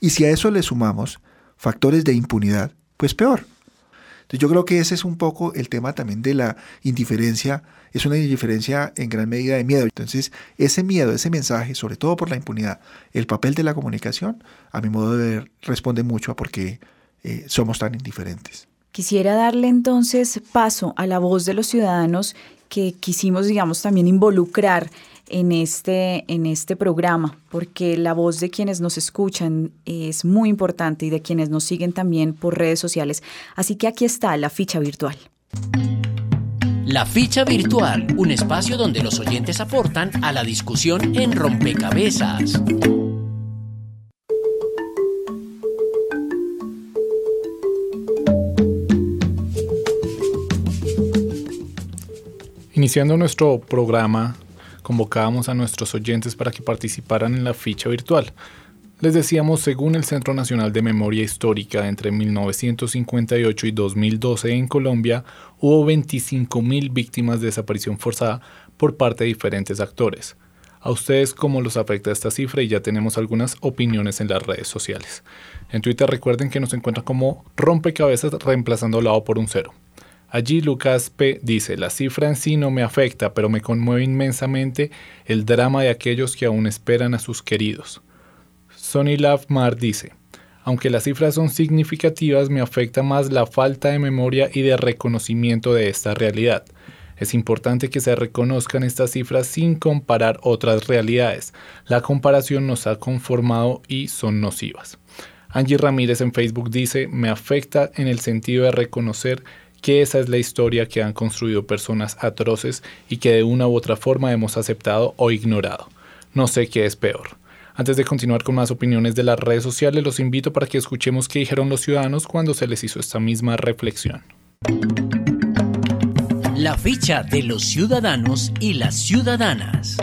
Y si a eso le sumamos factores de impunidad, pues peor. Yo creo que ese es un poco el tema también de la indiferencia, es una indiferencia en gran medida de miedo. Entonces ese miedo, ese mensaje, sobre todo por la impunidad, el papel de la comunicación, a mi modo de ver, responde mucho a por qué eh, somos tan indiferentes. Quisiera darle entonces paso a la voz de los ciudadanos que quisimos, digamos, también involucrar en este, en este programa, porque la voz de quienes nos escuchan es muy importante y de quienes nos siguen también por redes sociales. Así que aquí está la ficha virtual. La ficha virtual, un espacio donde los oyentes aportan a la discusión en rompecabezas. Iniciando nuestro programa convocábamos a nuestros oyentes para que participaran en la ficha virtual. Les decíamos, según el Centro Nacional de Memoria Histórica, entre 1958 y 2012 en Colombia hubo 25.000 víctimas de desaparición forzada por parte de diferentes actores. A ustedes cómo los afecta esta cifra y ya tenemos algunas opiniones en las redes sociales. En Twitter recuerden que nos encuentran como rompecabezas reemplazando lado por un cero. Allí Lucas P. dice, la cifra en sí no me afecta, pero me conmueve inmensamente el drama de aquellos que aún esperan a sus queridos. Sonny Lavmar dice, aunque las cifras son significativas, me afecta más la falta de memoria y de reconocimiento de esta realidad. Es importante que se reconozcan estas cifras sin comparar otras realidades. La comparación nos ha conformado y son nocivas. Angie Ramírez en Facebook dice, me afecta en el sentido de reconocer que esa es la historia que han construido personas atroces y que de una u otra forma hemos aceptado o ignorado. No sé qué es peor. Antes de continuar con más opiniones de las redes sociales, los invito para que escuchemos qué dijeron los ciudadanos cuando se les hizo esta misma reflexión. La ficha de los ciudadanos y las ciudadanas.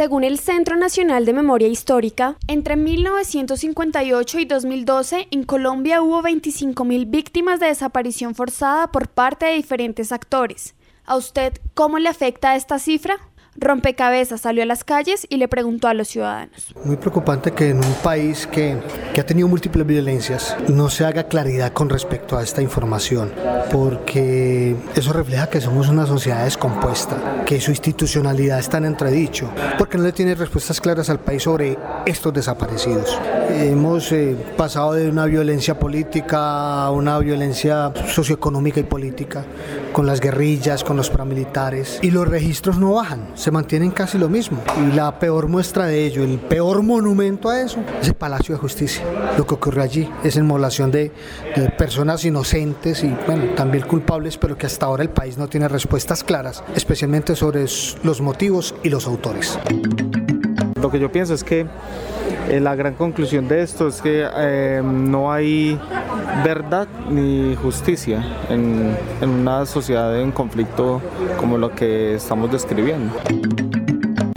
Según el Centro Nacional de Memoria Histórica, entre 1958 y 2012 en Colombia hubo 25.000 víctimas de desaparición forzada por parte de diferentes actores. ¿A usted cómo le afecta esta cifra? Rompecabezas salió a las calles y le preguntó a los ciudadanos. Muy preocupante que en un país que, que, ha tenido múltiples violencias no se haga claridad con respecto a esta información, porque eso refleja que somos una sociedad descompuesta, que su institucionalidad está en entredicho, porque no le tiene respuestas claras al país sobre estos desaparecidos. Hemos eh, pasado de una violencia política a una violencia socioeconómica y política, con las guerrillas, con los paramilitares, y los registros no bajan se mantienen casi lo mismo. Y la peor muestra de ello, el peor monumento a eso, es el Palacio de Justicia. Lo que ocurrió allí es inmolación de, de personas inocentes y bueno, también culpables, pero que hasta ahora el país no tiene respuestas claras, especialmente sobre los motivos y los autores. Lo que yo pienso es que eh, la gran conclusión de esto es que eh, no hay verdad ni justicia en, una sociedad en conflicto como lo que estamos describiendo.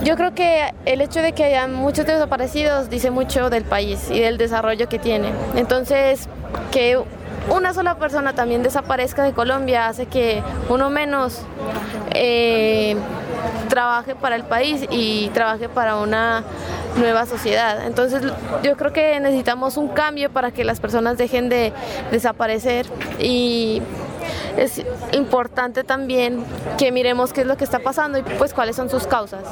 Yo creo que el hecho de que haya muchos desaparecidos dice mucho del país y del desarrollo que tiene. Entonces, que una sola persona también desaparezca de Colombia hace que uno menos eh, trabaje para el país y trabaje para una nueva sociedad. Entonces yo creo que necesitamos un cambio para que las personas dejen de desaparecer y es importante también que miremos qué es lo que está pasando y pues cuáles son sus causas.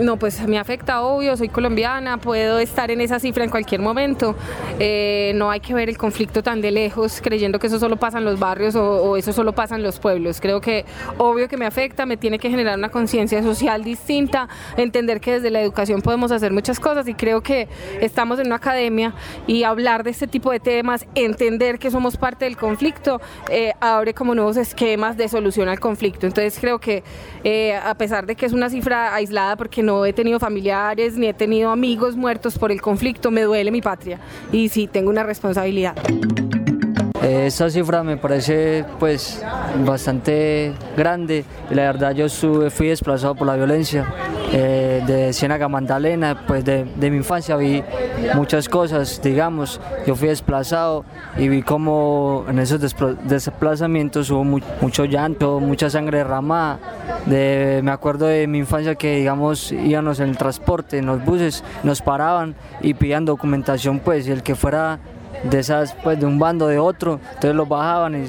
No, pues me afecta, obvio, soy colombiana, puedo estar en esa cifra en cualquier momento. Eh, no hay que ver el conflicto tan de lejos creyendo que eso solo pasa en los barrios o, eso solo pasa en los pueblos. Creo que obvio que me afecta, me tiene que generar una conciencia social distinta, entender que desde la educación podemos hacer muchas cosas y creo que estamos en una academia y hablar de este tipo de temas, entender que somos parte del conflicto, eh, abre como nuevos esquemas de solución al conflicto. Entonces creo que eh, a pesar de que es una cifra aislada porque no he tenido familiares ni he tenido amigos muertos por el conflicto, me duele mi patria y sí tengo una responsabilidad. Esta cifra me parece pues bastante grande. Y la verdad yo fui desplazado por la violencia eh, de Ciénaga Magdalena, pues de, mi infancia. Vi muchas cosas, digamos, yo fui desplazado y vi como en esos desplazamientos hubo mu mucho llanto, mucha sangre derramada, de, me acuerdo de mi infancia que digamos íbamos en el transporte, en los buses, nos paraban y pedían documentación pues y el que fuera de esas pues de un bando de otro entonces lo bajaban y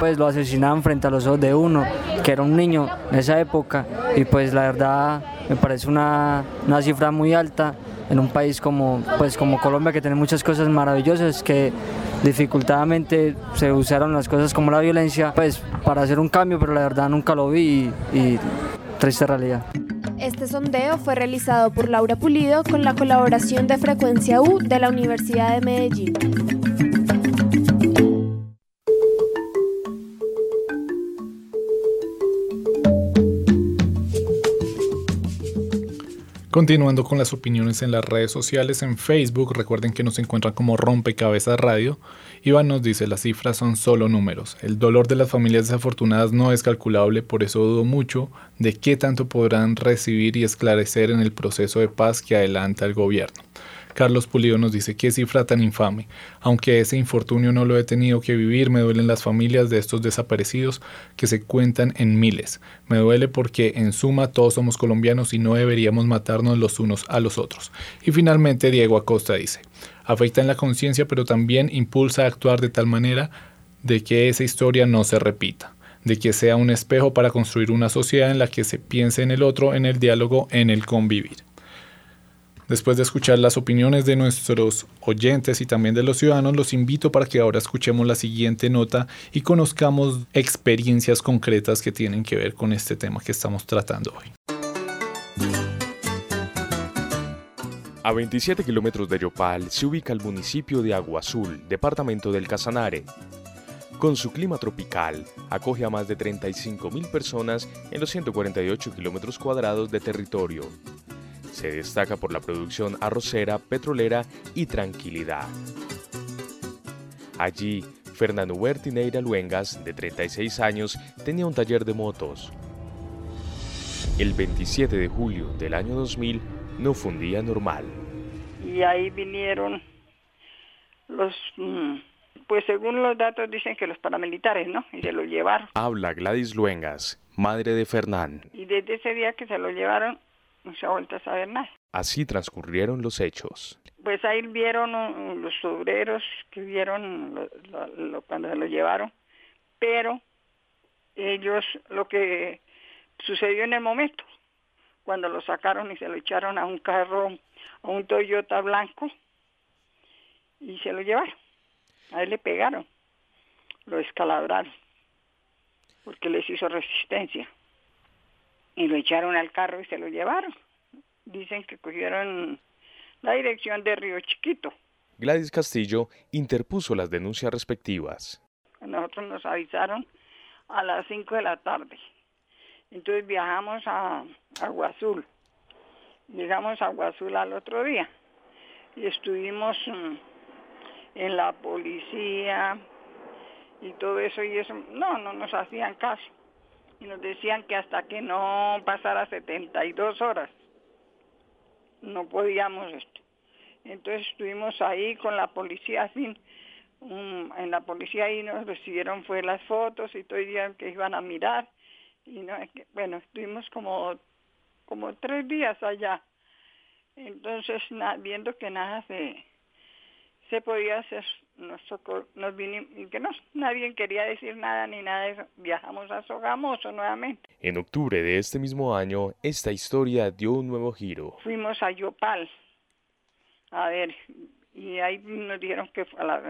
pues lo asesinaban frente a los ojos de uno que era un niño en esa época y pues la verdad me parece una, una cifra muy alta en un país como pues como Colombia que tiene muchas cosas maravillosas que dificultadamente se usaron las cosas como la violencia pues para hacer un cambio pero la verdad nunca lo vi y, y triste realidad. Este sondeo fue realizado por Laura Pulido con la colaboración de Frecuencia U de la Universidad de Medellín. Continuando con las opiniones en las redes sociales, en Facebook, recuerden que nos encuentran como Rompecabezas Radio. Iván nos dice, las cifras son solo números. El dolor de las familias desafortunadas no es calculable, por eso dudo mucho de qué tanto podrán recibir y esclarecer en el proceso de paz que adelanta el gobierno. Carlos Pulido nos dice, qué cifra tan infame. Aunque ese infortunio no lo he tenido que vivir, me duelen las familias de estos desaparecidos que se cuentan en miles. Me duele porque en suma todos somos colombianos y no deberíamos matarnos los unos a los otros. Y finalmente Diego Acosta dice, afecta en la conciencia pero también impulsa a actuar de tal manera de que esa historia no se repita de que sea un espejo para construir una sociedad en la que se piense en el otro, en el diálogo, en el convivir. Después de escuchar las opiniones de nuestros oyentes y también de los ciudadanos, los invito para que ahora escuchemos la siguiente nota y conozcamos experiencias concretas que tienen que ver con este tema que estamos tratando hoy. A 27 kilómetros de Yopal se ubica el municipio de Agua Azul, departamento del Casanare. Con su clima tropical, acoge a más de 35.000 personas en los 148 kilómetros cuadrados de territorio se destaca por la producción arrocera, petrolera y tranquilidad. Allí, Fernando Huerta Neira Luengas, de 36 años, tenía un taller de motos. El 27 de julio del año 2000 no fue un día normal. Y ahí vinieron los, mm, pues según los datos dicen que los paramilitares, ¿no? Y se lo llevaron. Habla Gladys Luengas, madre de Fernán. Y desde ese día que se lo llevaron, no se ha vuelto a saber nada. Así transcurrieron los hechos. Pues ahí vieron uh, los obreros que vieron lo- lo- lo- cuando se lo llevaron, pero ellos lo que sucedió en el momento, cuando lo sacaron y se lo echaron a un carro, a un Toyota blanco, y se lo llevaron. A él le pegaron, lo escalabraron, porque les hizo resistencia. Y lo echaron al carro y se lo llevaron. Dicen que cogieron la dirección de Río Chiquito. Gladys Castillo interpuso las denuncias respectivas. Nosotros nos avisaron a las 5 de la tarde. Entonces viajamos a Agua Azul. Llegamos a Agua Azul al otro día y estuvimos mm, en la policía y todo eso y eso. No, no nos hacían caso. Y nos decían que hasta que no pasara 72 horas no podíamos esto. Entonces estuvimos ahí con la policía, así, um, en la policía ahí nos recibieron fue las fotos y todo día que iban a mirar. Y no, bueno, estuvimos como, como tres días allá. Entonces, na- viendo que nada se, se podía hacer, nos, tocó- nos vinimos, que no, nadie quería decir nada ni nada de eso. Viajamos a Sogamoso nuevamente. En octubre de este mismo año, esta historia dio un nuevo giro. fuimos a Yopal a ver y ahí nos dijeron que a la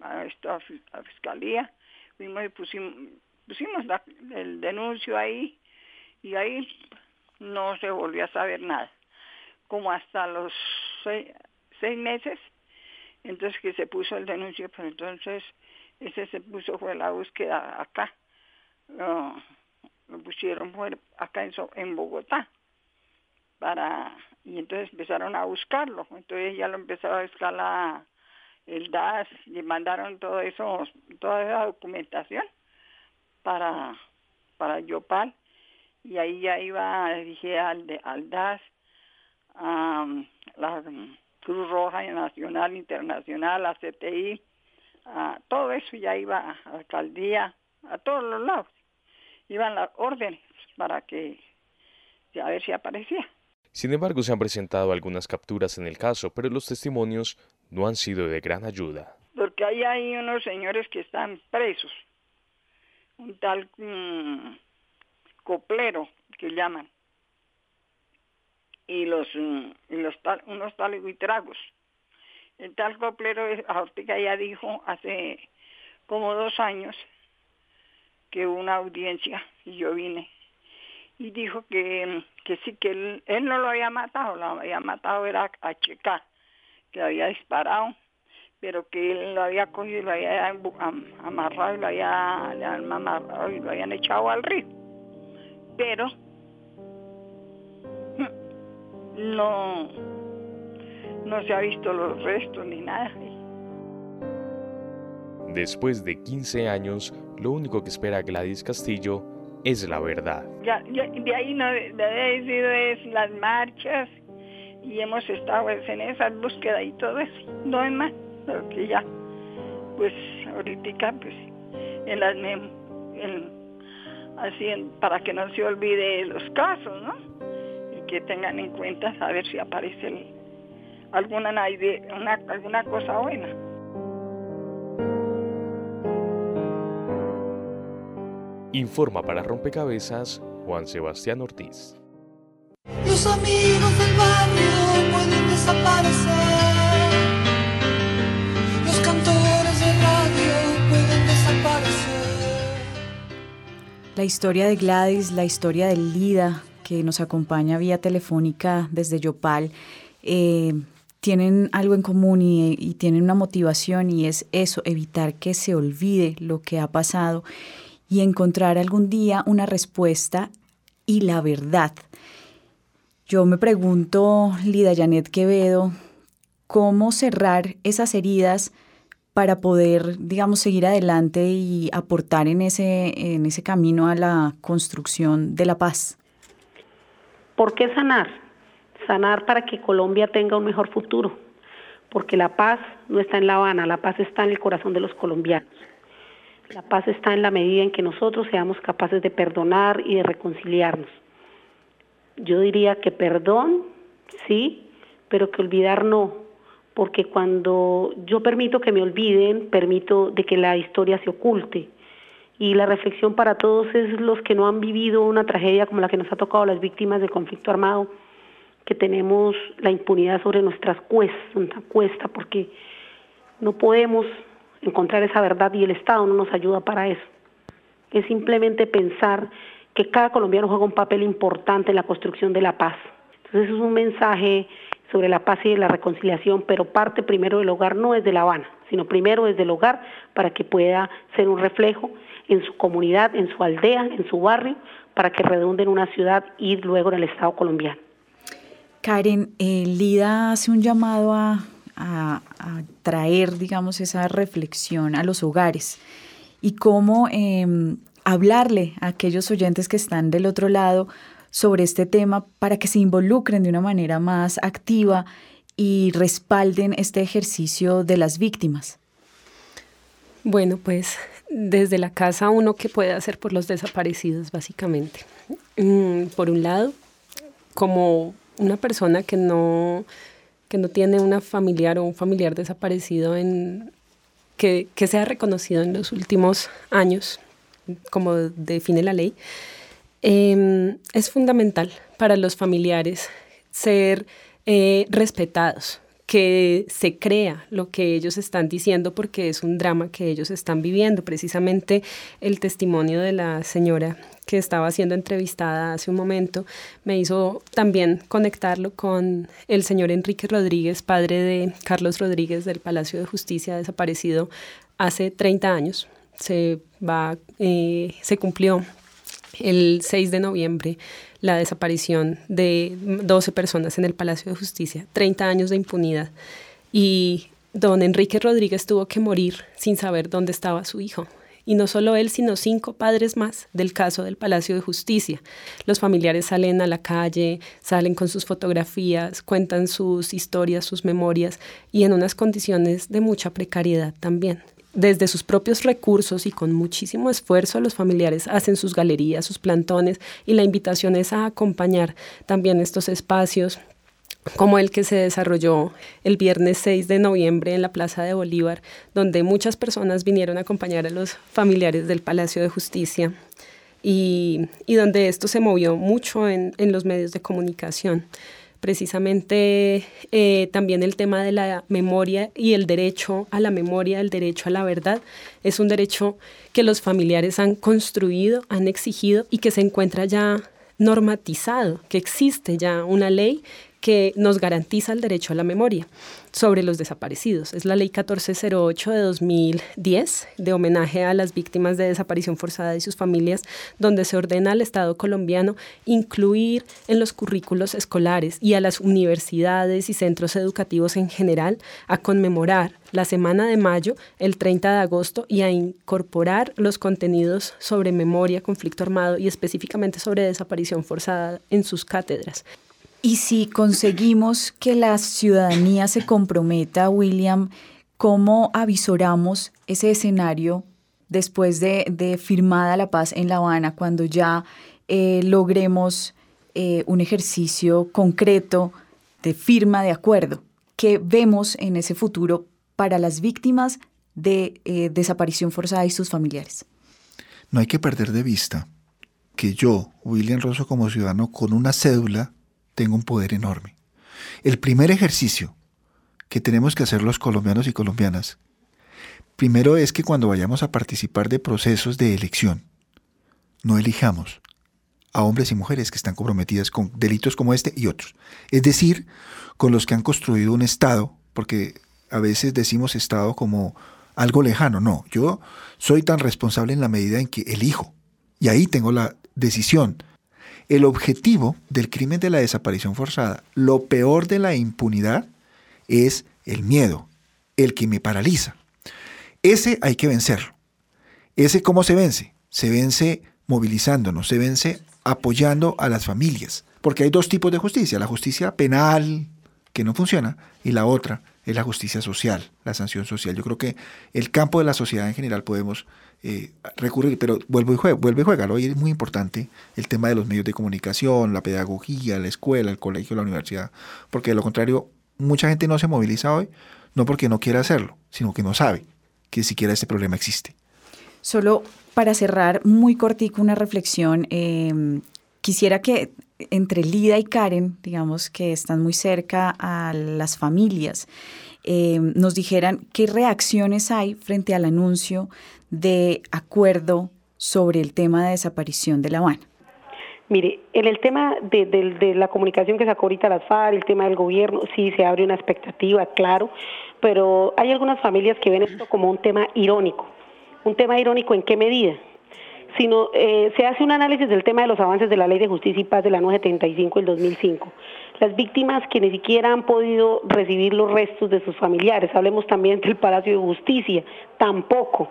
a esta a fiscalía fuimos y pusimos pusimos la- el denuncio ahí y ahí no se volvió a saber nada como hasta los seis, seis meses entonces que se puso el denuncio pero entonces ese se puso fue la búsqueda acá. Lo, lo pusieron fue acá en, en Bogotá. Para y entonces empezaron a buscarlo. Entonces ya lo empezó a buscar la el DAS y mandaron todo eso toda esa documentación para para Yopal. Y ahí ya iba dije al al DAS a la Cruz Roja Nacional Internacional a CTI a todo eso ya iba a la alcaldía a todos los lados. Iban las órdenes para que a ver si aparecía. Sin embargo, se han presentado algunas capturas en el caso, pero los testimonios no han sido de gran ayuda. porque ahí hay unos señores que están presos, un tal mm, coplero que llaman, y los mm, y los unos tales buitragos. El tal coplero, ahorita ya dijo hace como dos años que hubo una audiencia y yo vine y dijo que, que sí, que él, él no lo había matado, lo había matado era a Checa, que había disparado pero que él lo había cogido y lo había amarrado y lo había, amarrado y lo habían echado al río. Pero no, no se ha visto los restos ni nada. Después de 15 años, lo único que espera Gladys Castillo es la verdad. Ya, ya- de ahí no de, ahí sido es las marchas y hemos estado pues, en esas búsquedas y todo eso, no es más, pero que ya, pues ahorita pues en las en- así en- para que no se olvide los casos, ¿no? Que tengan en cuenta a ver si aparece el- alguna idea- una, alguna cosa buena. Informa para Rompecabezas Juan Sebastián Ortiz. Los amigos del barrio pueden desaparecer. Los cantores de radio pueden desaparecer. La historia de Gladys, la historia de Lida, que nos acompaña vía telefónica desde Yopal, eh, tienen algo en común y, tienen una motivación y es eso, evitar que se olvide lo que ha pasado y encontrar algún día una respuesta y la verdad. Yo me pregunto, Lida Janet Quevedo, cómo cerrar esas heridas para poder, digamos, seguir adelante y aportar en ese, en ese camino a la construcción de la paz? ¿Por qué sanar? Sanar para que Colombia tenga un mejor futuro, porque la paz no está en La Habana, la paz está en el corazón de los colombianos. La paz está en la medida en que nosotros seamos capaces de perdonar y de reconciliarnos. Yo diría que perdón, sí, pero que olvidar no, porque cuando yo permito que me olviden, permito de que la historia se oculte. Y la reflexión para todos es los que no han vivido una tragedia como la que nos ha tocado las víctimas del conflicto armado, que tenemos la impunidad sobre nuestras cuestas, cuesta, porque no podemos encontrar esa verdad y el Estado no nos ayuda para eso. Es simplemente pensar que cada colombiano juega un papel importante en la construcción de la paz. Entonces es un mensaje sobre la paz y la reconciliación, pero parte primero del hogar no es de La Habana, sino primero desde el hogar para que pueda ser un reflejo en su comunidad, en su aldea, en su barrio, para que redunde en una ciudad y luego en el Estado colombiano. Karen, eh, Lida hace un llamado a, traer, digamos, esa reflexión a los hogares y cómo em, hablarle a aquellos oyentes que están del otro lado sobre este tema para que se involucren de una manera más activa y respalden este ejercicio de las víctimas? Bueno, pues desde la casa uno que puede hacer por los desaparecidos, básicamente. Mm, por un lado, como una persona que no, que no tiene una familiar o un familiar desaparecido en, que, que sea reconocido en los últimos años, como define la ley, Em, es fundamental para los familiares ser eh, respetados, que se crea lo que ellos están diciendo porque es un drama que ellos están viviendo. Precisamente el testimonio de la señora que estaba siendo entrevistada hace un momento me hizo también conectarlo con el señor Enrique Rodríguez, padre de Carlos Rodríguez del Palacio de Justicia, desaparecido hace 30 años. Se, va, eh, se cumplió el 6 de noviembre la desaparición de 12 personas en el Palacio de Justicia, 30 años de impunidad. Y don Enrique Rodríguez tuvo que morir sin saber dónde estaba su hijo. Y no solo él, sino cinco padres más del caso del Palacio de Justicia. Los familiares salen a la calle, salen con sus fotografías, cuentan sus historias, sus memorias y en unas condiciones de mucha precariedad también desde sus propios recursos y con muchísimo esfuerzo los familiares hacen sus galerías, sus plantones y la invitación es a acompañar también estos espacios como el que se desarrolló el viernes 6 de noviembre en la Plaza de Bolívar, donde muchas personas vinieron a acompañar a los familiares del Palacio de Justicia y, donde esto se movió mucho en los medios de comunicación precisamente eh, también el tema de la memoria y el derecho a la memoria, el derecho a la verdad, es un derecho que los familiares han construido, han exigido y que se encuentra ya normatizado, que existe ya una ley que nos garantiza el derecho a la memoria sobre los desaparecidos. Es la ley 1408 de 2010 de homenaje a las víctimas de desaparición forzada y sus familias, donde se ordena al Estado colombiano incluir en los currículos escolares y a las universidades y centros educativos en general a conmemorar la semana de mayo, el 30 de agosto, y a incorporar los contenidos sobre memoria, conflicto armado y específicamente sobre desaparición forzada en sus cátedras. Y si conseguimos que la ciudadanía se comprometa, William, ¿cómo avisoramos ese escenario después de, firmada la paz en La Habana, cuando ya eh, logremos eh, un ejercicio concreto de firma de acuerdo? ¿Qué vemos en ese futuro para las víctimas de eh, desaparición forzada y sus familiares? No hay que perder de vista que yo, William Rosso, como ciudadano, con una cédula, tengo un poder enorme. El primer ejercicio que tenemos que hacer los colombianos y colombianas, primero es que cuando vayamos a participar de procesos de elección, no elijamos a hombres y mujeres que están comprometidas con delitos como este y otros. Es decir, con los que han construido un Estado, porque a veces decimos Estado como algo lejano. No, yo soy tan responsable en la medida en que elijo. Y ahí tengo la decisión el objetivo del crimen de la desaparición forzada, lo peor de la impunidad, es el miedo, el que me paraliza. Ese hay que vencerlo. ¿Ese cómo se vence? Se vence movilizándonos, se vence apoyando a las familias. Porque hay dos tipos de justicia, la justicia penal, que no funciona, y la otra es la justicia social, la sanción social. Yo creo que el campo de la sociedad en general podemos eh, recurrir, pero vuelvo y juega, vuelve y juega. Hoy es muy importante el tema de los medios de comunicación, la pedagogía, la escuela, el colegio, la universidad, porque de lo contrario, mucha gente no se moviliza hoy, no porque no quiera hacerlo, sino que no sabe que siquiera este problema existe. Solo para cerrar muy cortico una reflexión, eh, quisiera que entre Lida y Karen, digamos que están muy cerca a las familias, eh, nos dijeran qué reacciones hay frente al anuncio de acuerdo sobre el tema de desaparición de La Habana. Mire, en el tema de, la comunicación que sacó ahorita las FARC, el tema del gobierno, sí se abre una expectativa, claro, pero hay algunas familias que ven esto como un tema irónico. ¿Un tema irónico en qué medida? Sino eh, se hace un análisis del tema de los avances de la Ley de Justicia y Paz de la 975 del 2005. Las víctimas que ni siquiera han podido recibir los restos de sus familiares, hablemos también del Palacio de Justicia, tampoco.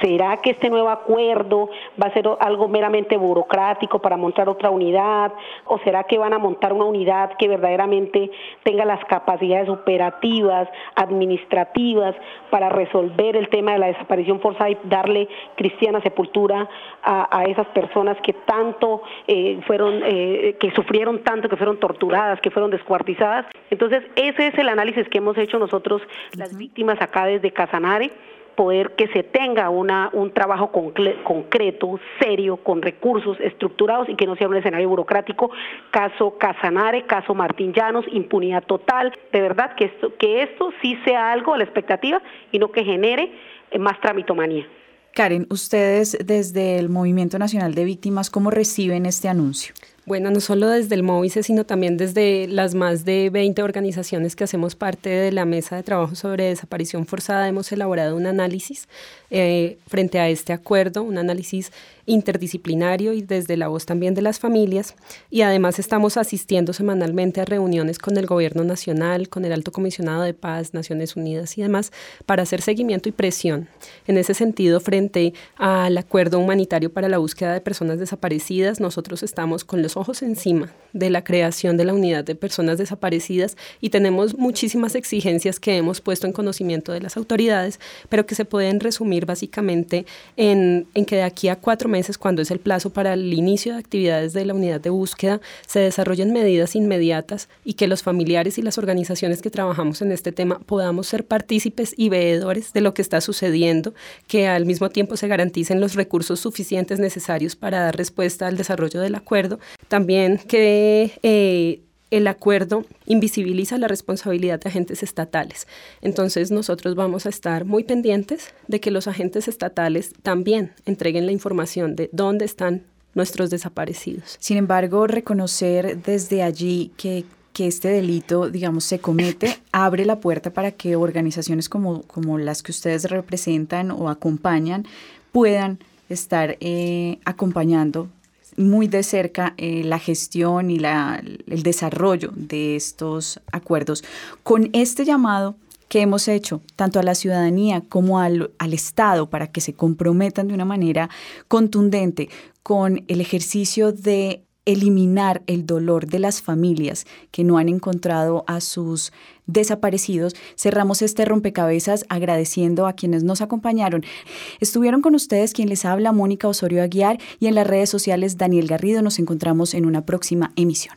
¿Será que este nuevo acuerdo va a ser algo meramente burocrático para montar otra unidad? ¿O será que van a montar una unidad que verdaderamente tenga las capacidades operativas, administrativas, para resolver el tema de la desaparición forzada y darle cristiana sepultura a, a esas personas que tanto eh, fueron, eh, que sufrieron tanto, que fueron torturadas, que fueron descuartizadas? Entonces, ese es el análisis que hemos hecho nosotros, las víctimas acá desde Casanare poder que se tenga una, un trabajo concreto, serio, con recursos estructurados y que no sea un escenario burocrático. Caso Casanare, caso Martín Llanos, impunidad total. De verdad que esto, que esto sí sea algo a la expectativa y no que genere más tramitomanía. Karen, ustedes desde el Movimiento Nacional de Víctimas, ¿cómo reciben este anuncio? Bueno, no solo desde el MOVICE, sino también desde las más de 20 organizaciones que hacemos parte de la mesa de trabajo sobre desaparición forzada, hemos elaborado un análisis eh, frente a este acuerdo, un análisis interdisciplinario y desde la voz también de las familias. Y además estamos asistiendo semanalmente a reuniones con el Gobierno Nacional, con el Alto Comisionado de Paz, Naciones Unidas y demás, para hacer seguimiento y presión. En ese sentido, frente al acuerdo humanitario para la búsqueda de personas desaparecidas, nosotros estamos con los ojos encima de la creación de la unidad de personas desaparecidas y tenemos muchísimas exigencias que hemos puesto en conocimiento de las autoridades, pero que se pueden resumir básicamente en, en que de aquí a cuatro meses, cuando es el plazo para el inicio de actividades de la unidad de búsqueda, se desarrollen medidas inmediatas y que los familiares y las organizaciones que trabajamos en este tema podamos ser partícipes y veedores de lo que está sucediendo, que al mismo tiempo se garanticen los recursos suficientes necesarios para dar respuesta al desarrollo del acuerdo, también que eh, el acuerdo invisibiliza la responsabilidad de agentes estatales. Entonces nosotros vamos a estar muy pendientes de que los agentes estatales también entreguen la información de dónde están nuestros desaparecidos. Sin embargo, reconocer desde allí que que este delito, digamos, se comete, abre la puerta para que organizaciones como, como las que ustedes representan o acompañan puedan estar eh, acompañando muy de cerca eh, la gestión y la, el desarrollo de estos acuerdos. Con este llamado que hemos hecho tanto a la ciudadanía como al, al Estado para que se comprometan de una manera contundente con el ejercicio de eliminar el dolor de las familias que no han encontrado a sus desaparecidos, cerramos este rompecabezas agradeciendo a quienes nos acompañaron. Estuvieron con ustedes quien les habla, Mónica Osorio Aguiar, y en las redes sociales Daniel Garrido. Nos encontramos en una próxima emisión.